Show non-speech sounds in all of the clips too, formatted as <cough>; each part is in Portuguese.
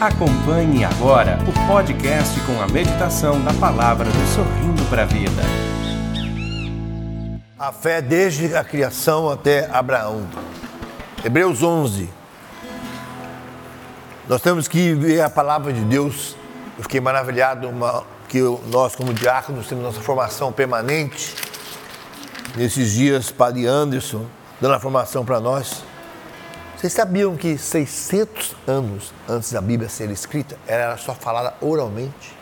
Acompanhe agora o podcast com a meditação da palavra do Sorrindo para a Vida. A fé desde a criação até Abraão. Hebreus 11. Nós temos que ver a palavra de Deus. Eu fiquei maravilhado uma, que nós, como diáconos, temos nossa formação permanente. Nesses dias, Padre Anderson dando a formação para nós. Vocês sabiam que 600 anos antes da Bíblia ser escrita, ela era só falada oralmente?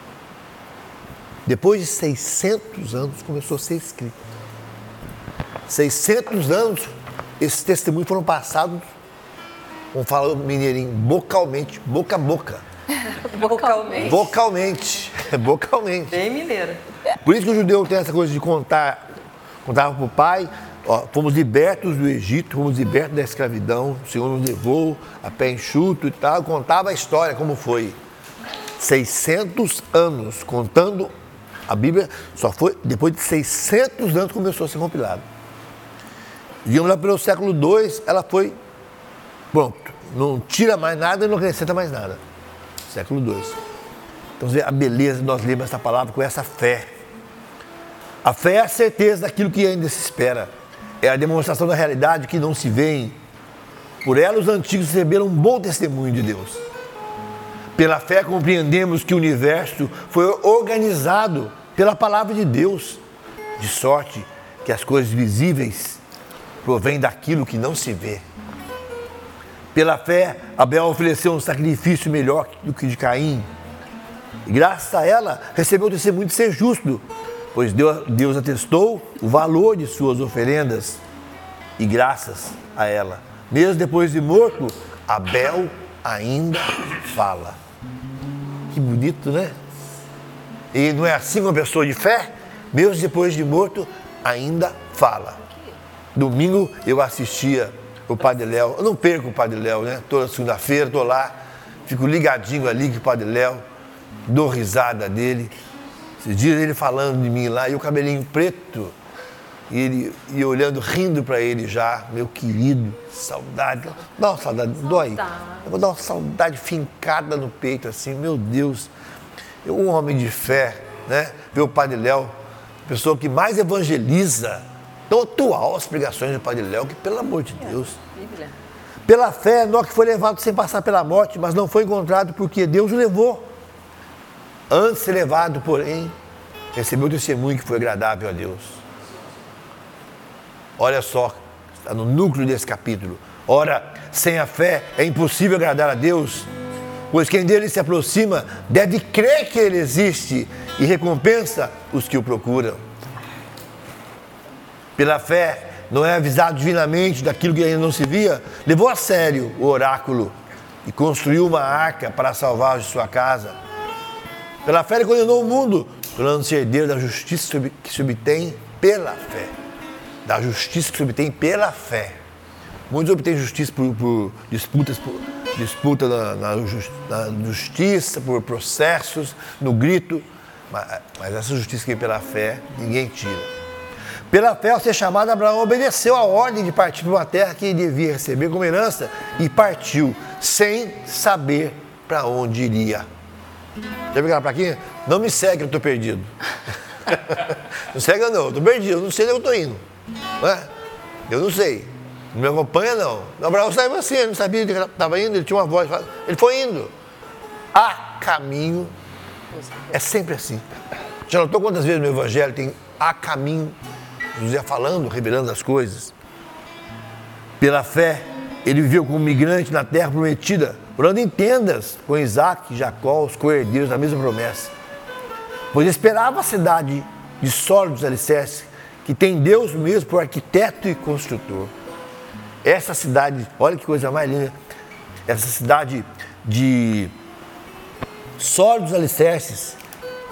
Depois de 600 anos começou a ser escrita. 600 anos, esses testemunhos foram passados, vamos falar mineirinho, bocalmente, boca a boca. <laughs> Vocalmente. Vocalmente, <laughs> vocalmente. Bem mineira. Por isso que o judeu tem essa coisa de contar, contava para o pai, Ó, fomos libertos do Egito, fomos libertos da escravidão, o Senhor nos levou a pé enxuto e tal. Contava a história, como foi. 600 anos contando a Bíblia, só foi depois de 600 anos começou a ser compilada. Digamos lá pelo século II, ela foi pronto. Não tira mais nada e não acrescenta mais nada. Século II. Então, a beleza de nós lermos essa palavra com essa fé. A fé é a certeza daquilo que ainda se espera é a demonstração da realidade que não se vê. Por ela, os antigos receberam um bom testemunho de Deus. Pela fé, compreendemos que o universo foi organizado pela palavra de Deus, de sorte que as coisas visíveis provêm daquilo que não se vê. Pela fé, Abel ofereceu um sacrifício melhor do que de Caim. E graças a ela, recebeu o testemunho de ser justo, pois Deus atestou o valor de suas oferendas e graças a ela. Mesmo depois de morto, Abel ainda fala. Que bonito, né? E não é assim uma pessoa de fé? Mesmo depois de morto, ainda fala. Domingo eu assistia o Padre Léo, eu não perco o Padre Léo, né? Toda segunda-feira estou lá, fico ligadinho ali com o Padre Léo, dou risada dele. Esses dias ele falando de mim lá, e o cabelinho preto, e ele e olhando, rindo para ele já, meu querido, saudade. Dá uma saudade, dói. Eu vou dar uma saudade fincada no peito, assim, meu Deus. Eu, um homem de fé, né? Ver o Padre Léo, pessoa que mais evangeliza, tão atual as pregações do Padre Léo, que pelo amor de Deus. Pela fé, Enoque foi levado sem passar pela morte, mas não foi encontrado porque Deus o levou. Antes levado, porém, recebeu testemunho que foi agradável a Deus. Olha só, está no núcleo desse capítulo. Ora, sem a fé é impossível agradar a Deus, pois quem dele se aproxima deve crer que ele existe e recompensa os que o procuram. Pela fé, Noé, avisado divinamente daquilo que ainda não se via, levou a sério o oráculo e construiu uma arca para salvar de sua casa. Pela fé ele condenou o mundo, tornando-se herdeiro da justiça que se obtém pela fé. Da justiça que se obtém pela fé. Muitos obtêm justiça por, por disputas, por, disputa na, na, na, justiça, por processos, no grito. Mas, mas essa justiça que vem pela fé, ninguém tira. Pela fé, ao ser chamado, Abraão obedeceu a ordem de partir para uma terra que devia receber como herança e partiu, sem saber para onde iria. Já viu aquela plaquinha? Não me segue, eu estou perdido. <laughs> não segue não, eu estou perdido, eu não sei onde eu estou indo. Não é? Eu não sei. Não me acompanha, não. O Abraão saiu assim, ele não sabia que estava indo, ele tinha uma voz. Ele foi indo. A caminho. É sempre assim. Já notou quantas vezes no Evangelho tem a caminho? José falando, revelando as coisas. Pela fé, ele viveu como migrante na terra prometida orando em tendas com Isaac e Jacó, os coerdeiros da mesma promessa. Pois esperava a cidade de sólidos alicerces, que tem Deus mesmo por arquiteto e construtor. Essa cidade, olha que coisa mais linda, essa cidade de sólidos alicerces,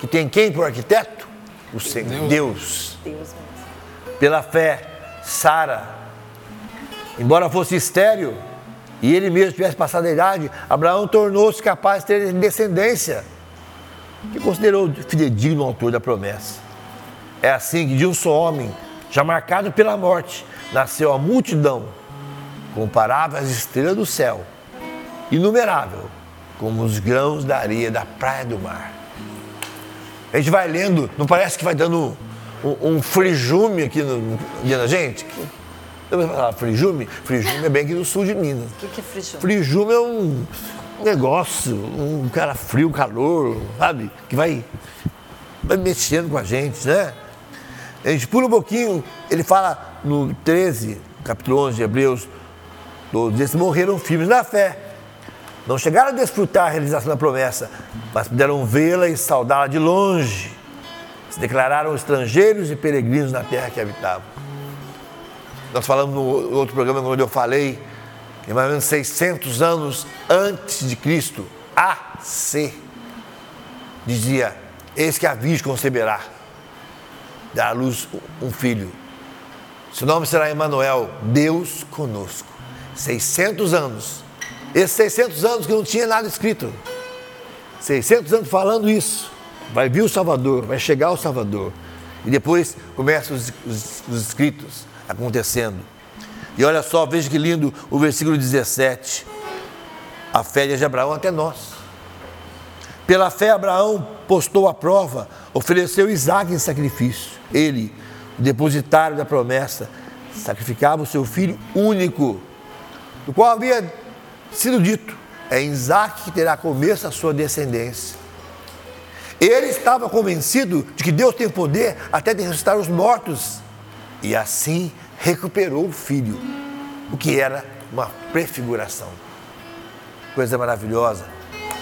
que tem quem por arquiteto? O Senhor, Deus. Deus. Deus Pela fé, Sara, embora fosse estéreo, e ele mesmo tivesse passado a idade, Abraão tornou-se capaz de ter descendência, que considerou fidedigno o autor da promessa. É assim que de um só homem, já marcado pela morte, nasceu a multidão, comparável às estrelas do céu, inumerável, como os grãos da areia da praia do mar. A gente vai lendo, não parece que vai dando um, um aqui no, na gente? Você falar frijume? Frijume é bem aqui no sul de Minas. O que, que é frijume? Frijume é um negócio, um cara frio, calor, sabe? Que vai, vai mexendo com a gente, né? A gente pula um pouquinho, ele fala no 13, capítulo 11 de Hebreus, todos esses morreram firmes na fé. Não chegaram a desfrutar a realização da promessa, mas puderam vê-la e saudá-la de longe. Se declararam estrangeiros e peregrinos na terra que habitavam. Nós falamos no outro programa onde eu falei que mais ou menos 600 anos antes de Cristo, AC, dizia: Eis que a Virgem conceberá, dará à luz um filho. Seu nome será Emanuel, Deus conosco. 600 anos. Esses 600 anos que não tinha nada escrito. 600 anos falando isso. Vai vir o Salvador, vai chegar o Salvador. E depois começam os, os, os escritos acontecendo. E olha só, veja que lindo o versículo 17. A fé de Abraão até nós. Pela fé, Abraão postou a prova, ofereceu Isaac em sacrifício. Ele, o depositário da promessa, sacrificava o seu filho único, do qual havia sido dito: é Isaac que terá começo a sua descendência. Ele estava convencido de que Deus tem poder até de ressuscitar os mortos. E assim recuperou o filho, o que era uma prefiguração. Coisa maravilhosa.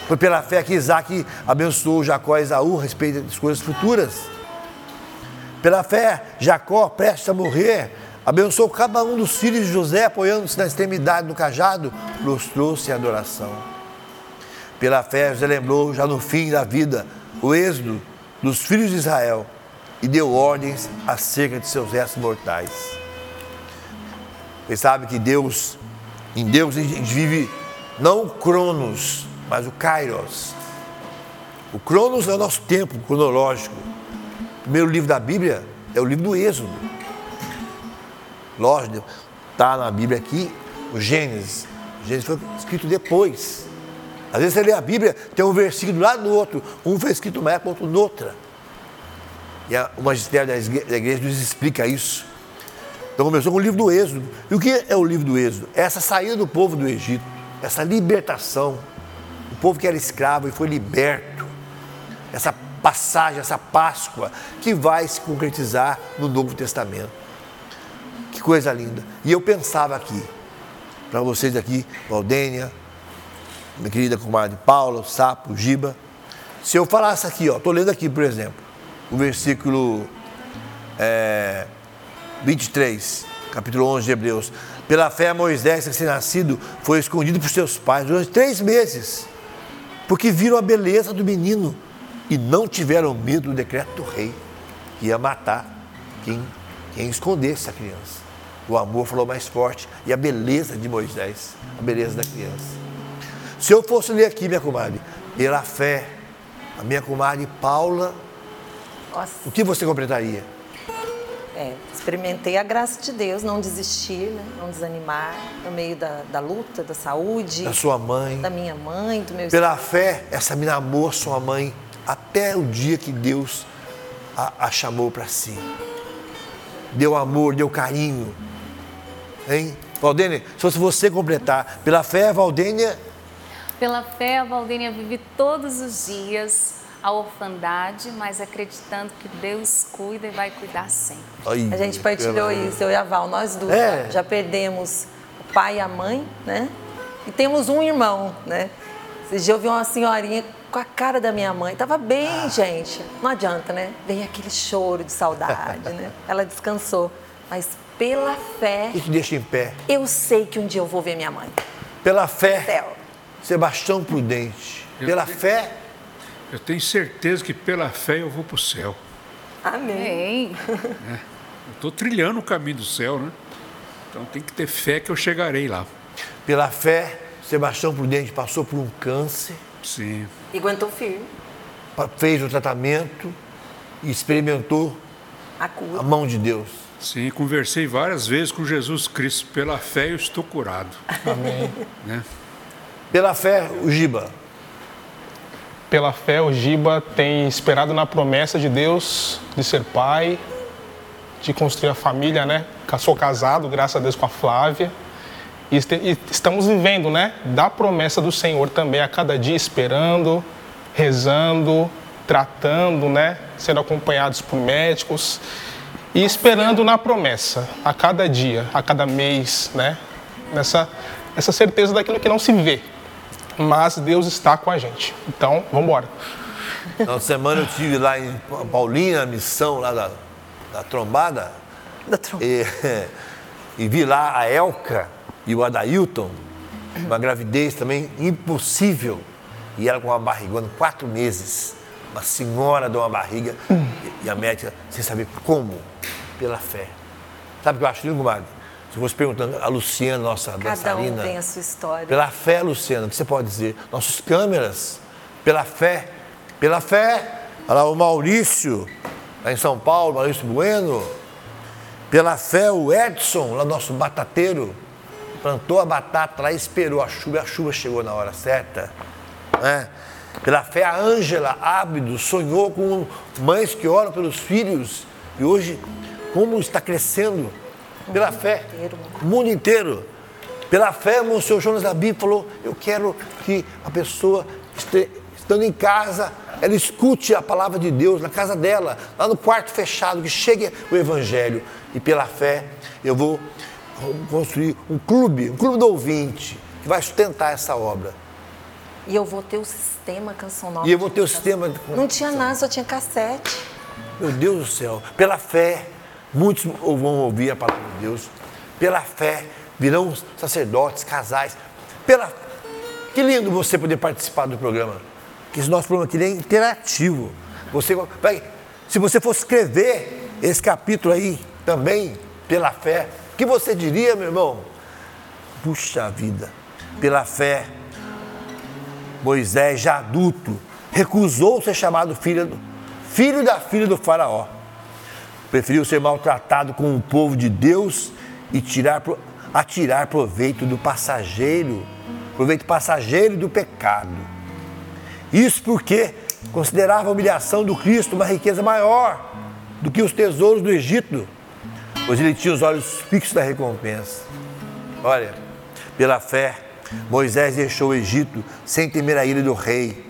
Foi pela fé que Isaac abençoou Jacó e Esaú a respeito das coisas futuras. Pela fé, Jacó, prestes a morrer, abençoou cada um dos filhos de José, apoiando-se na extremidade do cajado, prostrou-se em adoração. Pela fé, José lembrou, já no fim da vida, o êxodo dos filhos de Israel e deu ordens acerca de seus restos mortais. Você sabe que Deus, em Deus a gente vive não o Cronos, mas o Kairos. O Cronos é o nosso tempo cronológico. O primeiro livro da Bíblia é o livro do Êxodo. Lógico, está na Bíblia aqui o Gênesis. O Gênesis foi escrito depois. Às vezes você lê a Bíblia, tem um versículo do lado do outro. Um foi escrito numa época, outro noutra. E a, o magistério da igreja nos explica isso. Então começou com o livro do Êxodo. E o que é o livro do Êxodo? É essa saída do povo do Egito, essa libertação. O povo que era escravo e foi liberto. Essa passagem, essa Páscoa, que vai se concretizar no Novo Testamento. Que coisa linda. E eu pensava aqui, para vocês aqui, Valdênia, minha querida comadre Paula, Sapo, Giba, se eu falasse aqui, ó, estou lendo aqui, por exemplo, o versículo é, 23, capítulo 11 de Hebreus. Pela fé, Moisés, recém-nascido, foi escondido por seus pais durante três meses, porque viram a beleza do menino e não tiveram medo do decreto do rei, que ia matar quem, quem escondesse a criança. O amor falou mais forte e a beleza de Moisés, a beleza da criança. Se eu fosse ler aqui, minha comadre, pela fé, a minha comadre Paula, Nossa. o que você completaria? É, experimentei a graça de Deus, não desistir, né? não desanimar no meio da, da luta, da saúde. Da sua mãe. Da minha mãe, do meu Pela fé, essa menina amou sua mãe até o dia que Deus a, a chamou para si. Deu amor, deu carinho. Hein? Valdênia, se fosse você completar, pela fé, Valdênia. Pela fé, a Valdênia vive todos os dias a orfandade, mas acreditando que Deus cuida e vai cuidar sempre. Ai, a gente partilhou isso, eu e a Val, nós duas. É. Já perdemos o pai e a mãe, né? E temos um irmão, né? Esse dia eu vi uma senhorinha com a cara da minha mãe. Tava bem, ah. gente. Não adianta, né? Vem aquele choro de saudade, né? <laughs> Ela descansou. Mas pela fé. Isso deixa em pé. Eu sei que um dia eu vou ver minha mãe. Pela fé. Céu. Sebastião Prudente. Pela fé eu tenho certeza que pela fé eu vou para o céu. Amém. É, eu estou trilhando o caminho do céu, né? Então tem que ter fé que eu chegarei lá. Pela fé, Sebastião Prudente passou por um câncer. Sim. E aguentou firme. Fez o tratamento e experimentou a, cura. a mão de Deus. Sim, conversei várias vezes com Jesus Cristo. Pela fé eu estou curado. Amém. Né? Pela fé, o Giba pela fé, o Giba tem esperado na promessa de Deus de ser pai, de construir a família, né? Sou casado, graças a Deus, com a Flávia. E estamos vivendo, né? Da promessa do Senhor também, a cada dia esperando, rezando, tratando, né? Sendo acompanhados por médicos e esperando na promessa, a cada dia, a cada mês, né? Nessa, essa certeza daquilo que não se vê, mas Deus está com a gente. Então, vamos embora. Na semana eu estive lá em Paulina, a missão lá da, da trombada. Da trombada. E, <laughs> e vi lá a Elka e o Adailton, uma gravidez também impossível. E ela com uma barrigona, quatro meses. Uma senhora de uma barriga. E a médica, sem saber como, pela fé. Sabe o que eu acho lindo, Magno? Se você perguntando, a Luciana, nossa Cada dançarina. um tem a sua história. Pela fé, Luciana, o que você pode dizer? Nossos câmeras, pela fé. Pela fé, olha lá o Maurício, lá em São Paulo, Maurício Bueno. Pela fé, o Edson, lá nosso batateiro, plantou a batata lá e esperou a chuva, e a chuva chegou na hora certa. Né? Pela fé, a Ângela Ábido sonhou com mães que oram pelos filhos. E hoje, como está crescendo pela fé, o mundo inteiro. Pela fé, o senhor Jonas Dabi falou: Eu quero que a pessoa, estando em casa, ela escute a palavra de Deus na casa dela, lá no quarto fechado, que chegue o Evangelho. E pela fé, eu vou construir um clube, um clube do ouvinte, que vai sustentar essa obra. E eu vou ter o sistema Canção Nova. E eu vou ter o sistema. Não tinha nada, só tinha cassete. Meu Deus do céu, pela fé, muitos vão ouvir a palavra de Deus. Pela fé, virão sacerdotes, casais. Pela Que lindo você poder participar do programa. Que esse nosso programa aqui é interativo. Você, se você fosse escrever esse capítulo aí também, pela fé, o que você diria, meu irmão? Puxa vida, pela fé, Moisés, já adulto, recusou ser chamado filho, filho da filha do faraó. Preferiu ser maltratado com o povo de Deus e tirar, atirar proveito do passageiro, proveito passageiro do pecado. Isso porque considerava a humilhação do Cristo uma riqueza maior do que os tesouros do Egito, pois ele tinha os olhos fixos da recompensa. Olha, pela fé, Moisés deixou o Egito sem temer a ira do rei,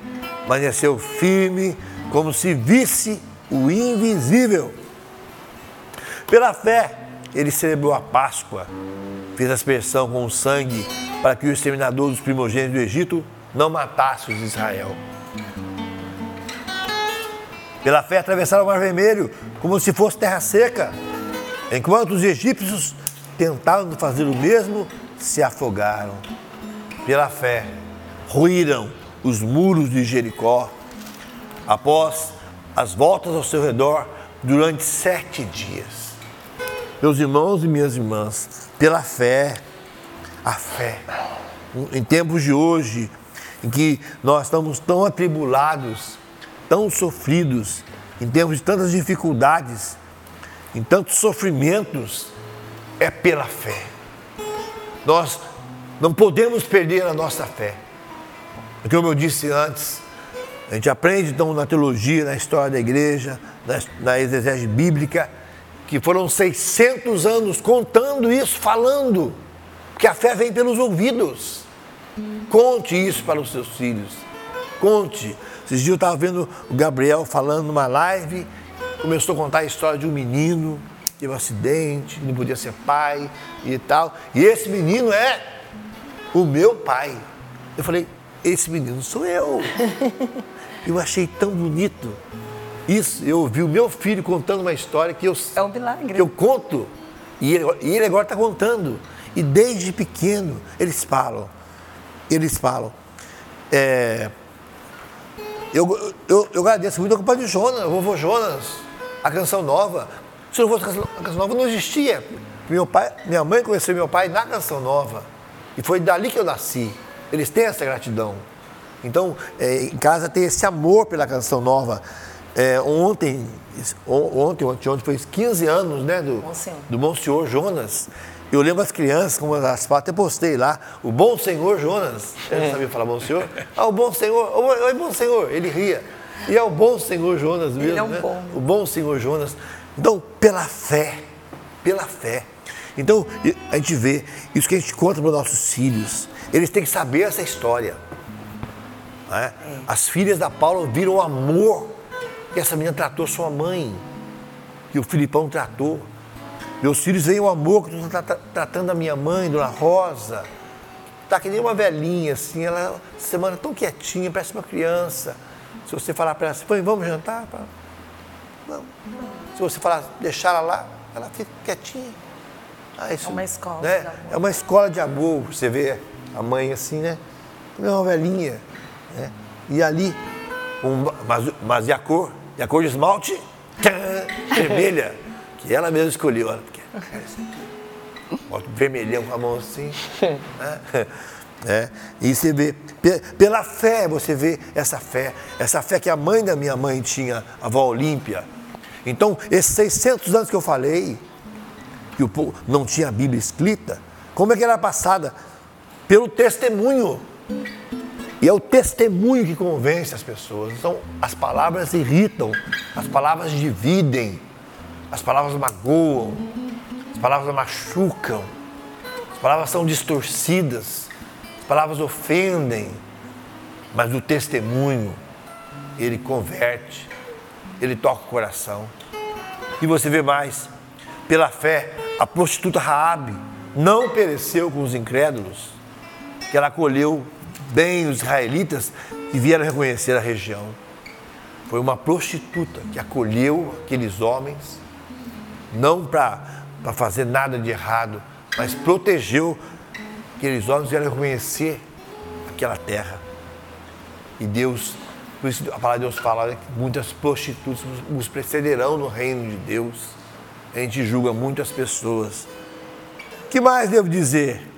permaneceu firme como se visse o invisível. Pela fé, ele celebrou a Páscoa, fez a aspersão com o sangue para que o exterminador dos primogênitos do Egito não matasse os de Israel. Pela fé, atravessaram o Mar Vermelho como se fosse terra seca, enquanto os egípcios tentavam fazer o mesmo, se afogaram. Pela fé, ruíram os muros de Jericó. Após as voltas ao seu redor durante sete dias. Meus irmãos e minhas irmãs, pela fé, a fé, em tempos de hoje, em que nós estamos tão atribulados, tão sofridos, em termos de tantas dificuldades, em tantos sofrimentos, é pela fé. Nós não podemos perder a nossa fé. Porque, como eu disse antes, a gente aprende então na teologia, na história da igreja, na, na exegese bíblica, que foram 600 anos contando isso, falando, que a fé vem pelos ouvidos. Conte isso para os seus filhos. Conte. Esses dias eu estava vendo o Gabriel falando numa live, começou a contar a história de um menino, teve um acidente, não podia ser pai e tal. E esse menino é o meu pai. Eu falei, esse menino sou eu. <laughs> Eu achei tão bonito. Isso, eu ouvi o meu filho contando uma história que eu, é um milagre. Que eu conto. E ele, e ele agora está contando. E desde pequeno eles falam. Eles falam. É, eu, eu, eu, agradeço muito a culpa de Jonas, vovô Jonas, a canção nova. Se não fosse a canção, a canção nova, não existia. Meu pai, minha mãe conheceu meu pai na canção nova. E foi dali que eu nasci. Eles têm essa gratidão. Então, é, em casa tem esse amor pela canção nova. É, ontem, ontem, ontem, ontem foi 15 anos né, do, Monsenhor. do Monsenhor Jonas. Eu lembro as crianças, como as até postei lá, o bom senhor Jonas. Você não sabia falar bom senhor? Ah, o bom senhor, oi, bom senhor, ele ria. E é o bom senhor Jonas mesmo, ele é um né? bom. O bom senhor Jonas. Então, pela fé, pela fé. Então, a gente vê isso que a gente conta para os nossos filhos. Eles têm que saber essa história. Né? É. As filhas da Paula viram amor que essa menina tratou sua mãe, que o Filipão tratou. Meus filhos veem o amor que tu está tratando a minha mãe, Dona Rosa. Tá que nem uma velhinha, assim, ela semana tão quietinha, parece uma criança. Se você falar para ela assim, vamos jantar? Não. Se você falar, deixar ela lá, ela fica quietinha. Ah, isso, é uma escola. Né? É uma escola de amor. Você vê a mãe assim, né? É uma velhinha. Né? E ali, um, mas, mas e a cor? E a cor de esmalte? Tchan, vermelha. Que ela mesma escolheu. Porque, bota vermelhão com a mão assim. Né? <laughs> É, e você vê, pela fé, você vê essa fé, essa fé que a mãe da minha mãe tinha, a avó Olímpia. Então, esses 600 anos que eu falei, que o povo não tinha a Bíblia escrita, como é que era passada? Pelo testemunho. E é o testemunho que convence as pessoas. Então, as palavras irritam, as palavras dividem, as palavras magoam, as palavras machucam, as palavras são distorcidas, as palavras ofendem, mas o testemunho, ele converte, ele toca o coração. E você vê mais, pela fé, a prostituta Raabe não pereceu com os incrédulos, que ela acolheu bem os israelitas que vieram reconhecer a região. Foi uma prostituta que acolheu aqueles homens, não para fazer nada de errado, mas protegeu aqueles homens que vieram reconhecer aquela terra. E Deus, por isso a palavra de Deus fala que muitas prostitutas nos precederão no reino de Deus. A gente julga muitas pessoas. O que mais devo dizer?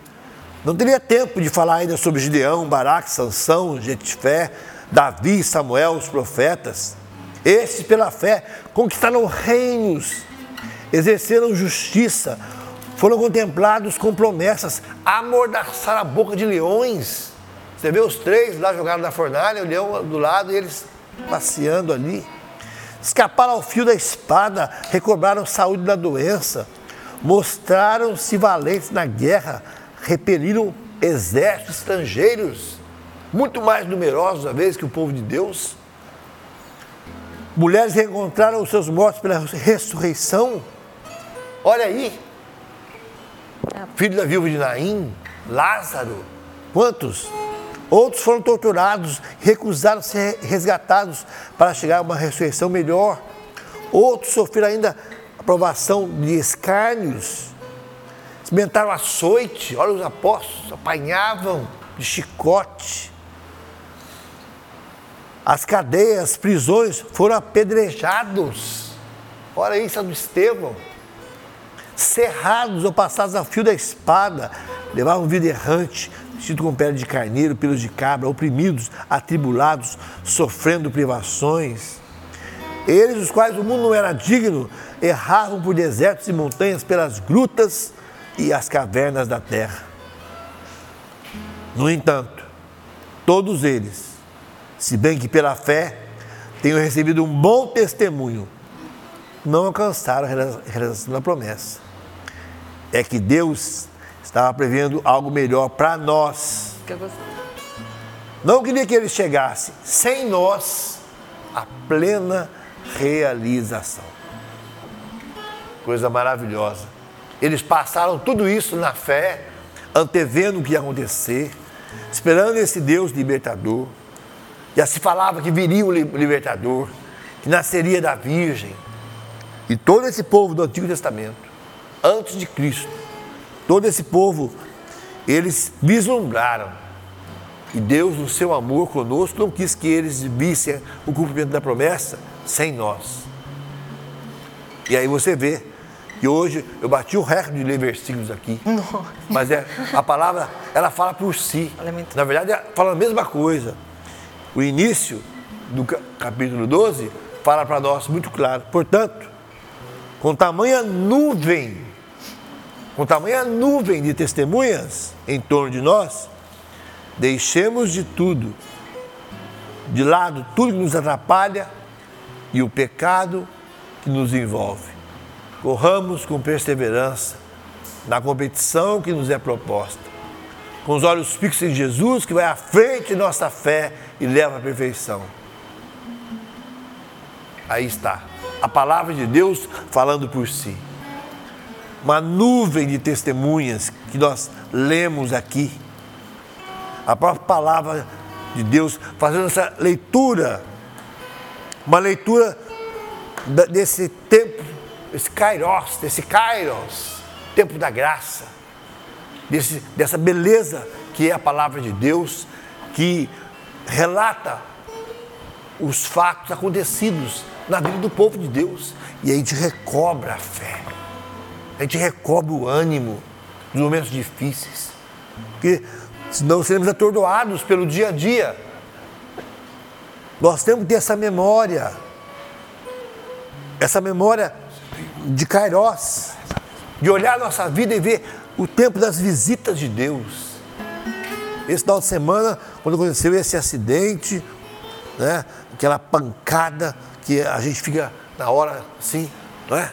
Não teria tempo de falar ainda sobre Gideão, Baraque, Sansão, Jetifé, Davi, Samuel, os profetas. Esses, pela fé, conquistaram reinos, exerceram justiça, foram contemplados com promessas, amordaçaram a boca de leões. Você vê os três lá jogados na fornalha, o leão do lado e eles passeando ali. Escaparam ao fio da espada, recobraram saúde da doença, mostraram-se valentes na guerra, repeliram exércitos estrangeiros, muito mais numerosos, às vezes, que o povo de Deus. Mulheres reencontraram os seus mortos pela ressurreição. Olha aí. Filho da viúva de Naim, Lázaro. Quantos? Outros foram torturados, recusaram ser resgatados para chegar a uma ressurreição melhor. Outros sofreram ainda a provação de escárnios experimentaram açoite, olha os apóstolos, apanhavam de chicote. As cadeias, as prisões foram apedrejados. Olha isso do Estevão. Cerrados ou passados a fio da espada, levavam vida errante, vestido com pele de carneiro, pelos de cabra, oprimidos, atribulados, sofrendo privações. Eles, os quais o mundo não era digno, erravam por desertos e montanhas, pelas grutas e as cavernas da terra. No entanto, todos eles, se bem que pela fé tenham recebido um bom testemunho, não alcançaram a realização da promessa. É que Deus estava prevendo algo melhor para nós. Não queria que ele chegasse sem nós a plena realização. Coisa maravilhosa. Eles passaram tudo isso na fé, antevendo o que ia acontecer, esperando esse Deus libertador. Já se falava que viria o libertador, que nasceria da Virgem. E todo esse povo do Antigo Testamento, antes de Cristo, todo esse povo, eles vislumbraram. E Deus, no seu amor conosco, não quis que eles vissem o cumprimento da promessa sem nós. E aí você vê que hoje eu bati o recorde de ler versículos aqui. Não. Mas é, a palavra, ela fala por si. É muito... Na verdade, fala a mesma coisa. O início do capítulo 12 fala para nós muito claro. Portanto, com tamanha nuvem com tamanha nuvem de testemunhas em torno de nós, deixemos de tudo, de lado tudo que nos atrapalha e o pecado que nos envolve. Corramos com perseverança na competição que nos é proposta, com os olhos fixos em Jesus, que vai à frente de nossa fé e leva à perfeição. Aí está, a palavra de Deus falando por si. Uma nuvem de testemunhas que nós lemos aqui. A própria palavra de Deus fazendo essa leitura, uma leitura desse tempo, esse kairos, desse kairos, tempo da graça, desse, dessa beleza que é a palavra de Deus, que relata os fatos acontecidos na vida do povo de Deus. E a gente recobra a fé, a gente recobra o ânimo nos momentos difíceis, porque senão seremos atordoados pelo dia a dia. Nós temos que ter essa memória, essa memória de Kairos, de olhar nossa vida e ver o tempo das visitas de Deus. Esse final de semana, quando aconteceu esse acidente, né, aquela pancada que a gente fica na hora assim, não é?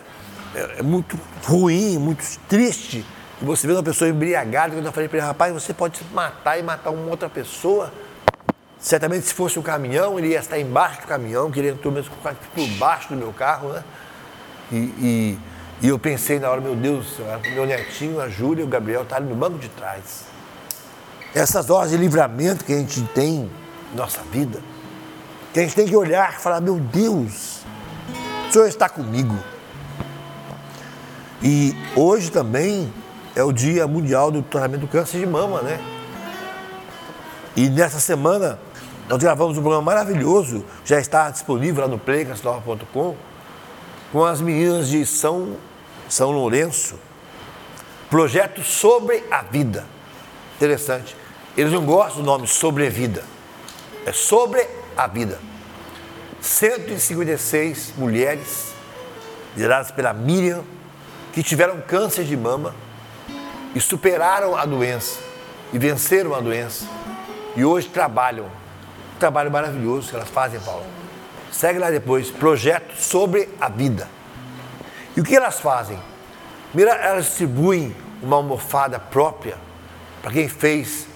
É, é muito ruim, muito triste. Você vê uma pessoa embriagada, quando eu falei para ele, rapaz, você pode matar e matar uma outra pessoa. Certamente se fosse um caminhão, ele ia estar embaixo do caminhão, querendo pelo menos por baixo do meu carro, né? E, e, e, eu pensei na hora, meu Deus, meu netinho, a Júlia e o Gabriel estavam no banco de trás. Essas horas de livramento que a gente tem na nossa vida, que a gente tem que olhar e falar, meu Deus, o Senhor está comigo. E hoje também é o Dia Mundial do Tratamento do Câncer de Mama, né? E nessa semana nós gravamos um programa maravilhoso, já está disponível lá no playcasnova.com, com as meninas de São, São Lourenço. Projeto sobre a vida. Interessante. Eles não gostam do nome sobrevida. É sobre a vida. 156 mulheres, lideradas pela Miriam, que tiveram câncer de mama e superaram a doença e venceram a doença e hoje trabalham. Um trabalho maravilhoso que elas fazem, Paulo. Segue lá depois, projeto sobre a vida. E o que elas fazem? Mira, elas distribuem uma almofada própria para quem fez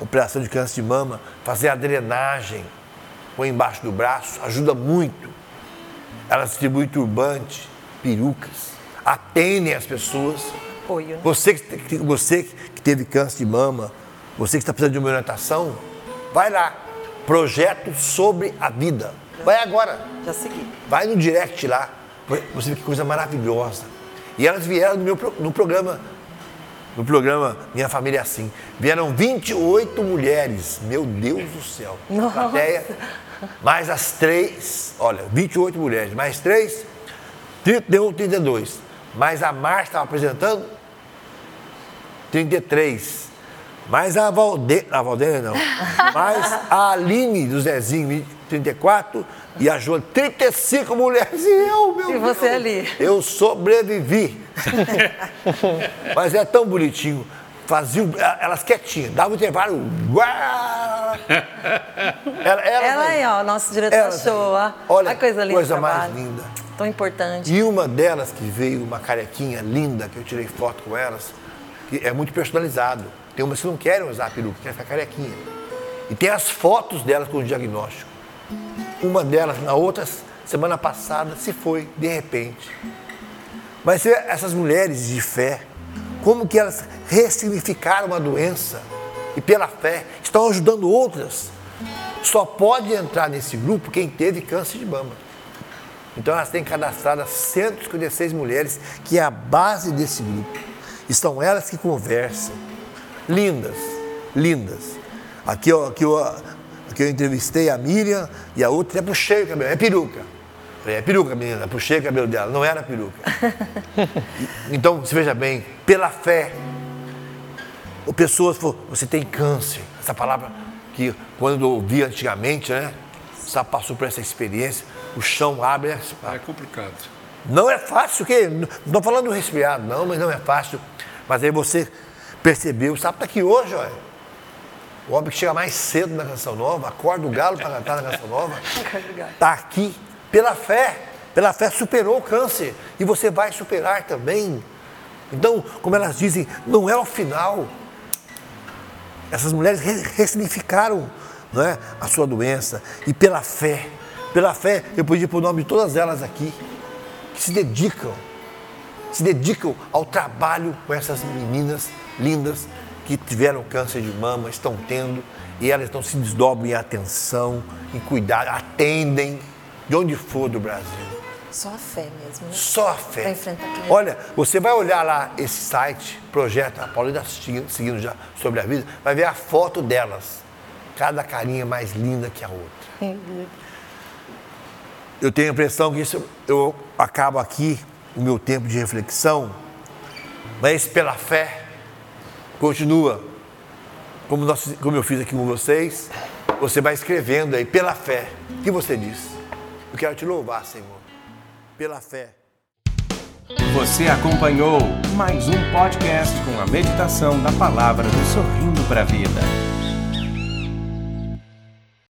operação de câncer de mama, fazer a drenagem, põe embaixo do braço, ajuda muito. Elas distribuem turbante, perucas, atendem as pessoas. Apoio. Né? Você, que, você que teve câncer de mama, você que está precisando de uma orientação, vai lá. Projeto sobre a vida. Vai agora. Já segui. Vai no direct lá. Você vê que coisa maravilhosa. E elas vieram no, meu, no programa no programa Minha Família é Assim. Vieram 28 mulheres. Meu Deus do céu. Nossa. Plateia, mais as três, olha, 28 mulheres, mais três, 31, 32. Mais a Márcia estava apresentando, 33. Mais a Valdeira, a Valdeira não. <laughs> Mais a Aline do Zezinho, 34. E a Joana, 35 mulheres. E eu, meu E você ali? Eu sobrevivi. <laughs> Mas é tão bonitinho. Faziam elas quietinhas, dava um intervalo. <laughs> Ela, ela, ela aí, ó, nosso diretor ela, show, ó. Olha, a coisa linda. Coisa mais linda. Tão importante. E uma delas que veio, uma carequinha linda, que eu tirei foto com elas, que é muito personalizado. Tem umas que não querem usar a peruca, querem ficar carequinha. E tem as fotos delas com o diagnóstico. Uma delas, na outra semana passada, se foi, de repente. Mas essas mulheres de fé, como que elas ressignificaram a doença e pela fé estão ajudando outras. Só pode entrar nesse grupo quem teve câncer de mama. Então elas têm cadastradas 156 mulheres, que é a base desse grupo. E são elas que conversam. Lindas, lindas. Aqui, ó, aqui, ó, aqui eu entrevistei a Miriam e a outra, é puxei o cabelo, é peruca. É peruca, menina, puxei o cabelo dela, não era peruca. <laughs> então, se veja bem, pela fé, ou pessoas falam, você tem câncer. Essa palavra que quando eu ouvi antigamente, né? Só passou por essa experiência, o chão abre. É complicado. Não é fácil, que não estou falando do resfriado, não, mas não é fácil. Mas aí você percebeu, sabe, tá aqui hoje, olha. O homem que chega mais cedo na canção nova, acorda o galo para cantar na canção nova, <laughs> está aqui pela fé. Pela fé superou o câncer e você vai superar também. Então, como elas dizem, não é o final. Essas mulheres ressignificaram não é, a sua doença e pela fé. Pela fé, eu pedi por nome de todas elas aqui, que se dedicam, se dedicam ao trabalho com essas meninas lindas que tiveram câncer de mama, estão tendo, e elas estão se desdobram em atenção, em cuidado, atendem de onde for do Brasil. Só a fé mesmo, né? Só a fé. Olha, você vai olhar lá esse site, projeto, a Paulina seguindo, seguindo já sobre a vida, vai ver a foto delas. Cada carinha mais linda que a outra. Uhum. Eu tenho a impressão que isso, eu acabo aqui o meu tempo de reflexão, mas pela fé, continua. Como, nós, como eu fiz aqui com vocês, você vai escrevendo aí, pela fé. O que você diz? Eu quero te louvar, Senhor pela fé. Você acompanhou mais um podcast com a meditação da palavra do Sorrindo para a Vida.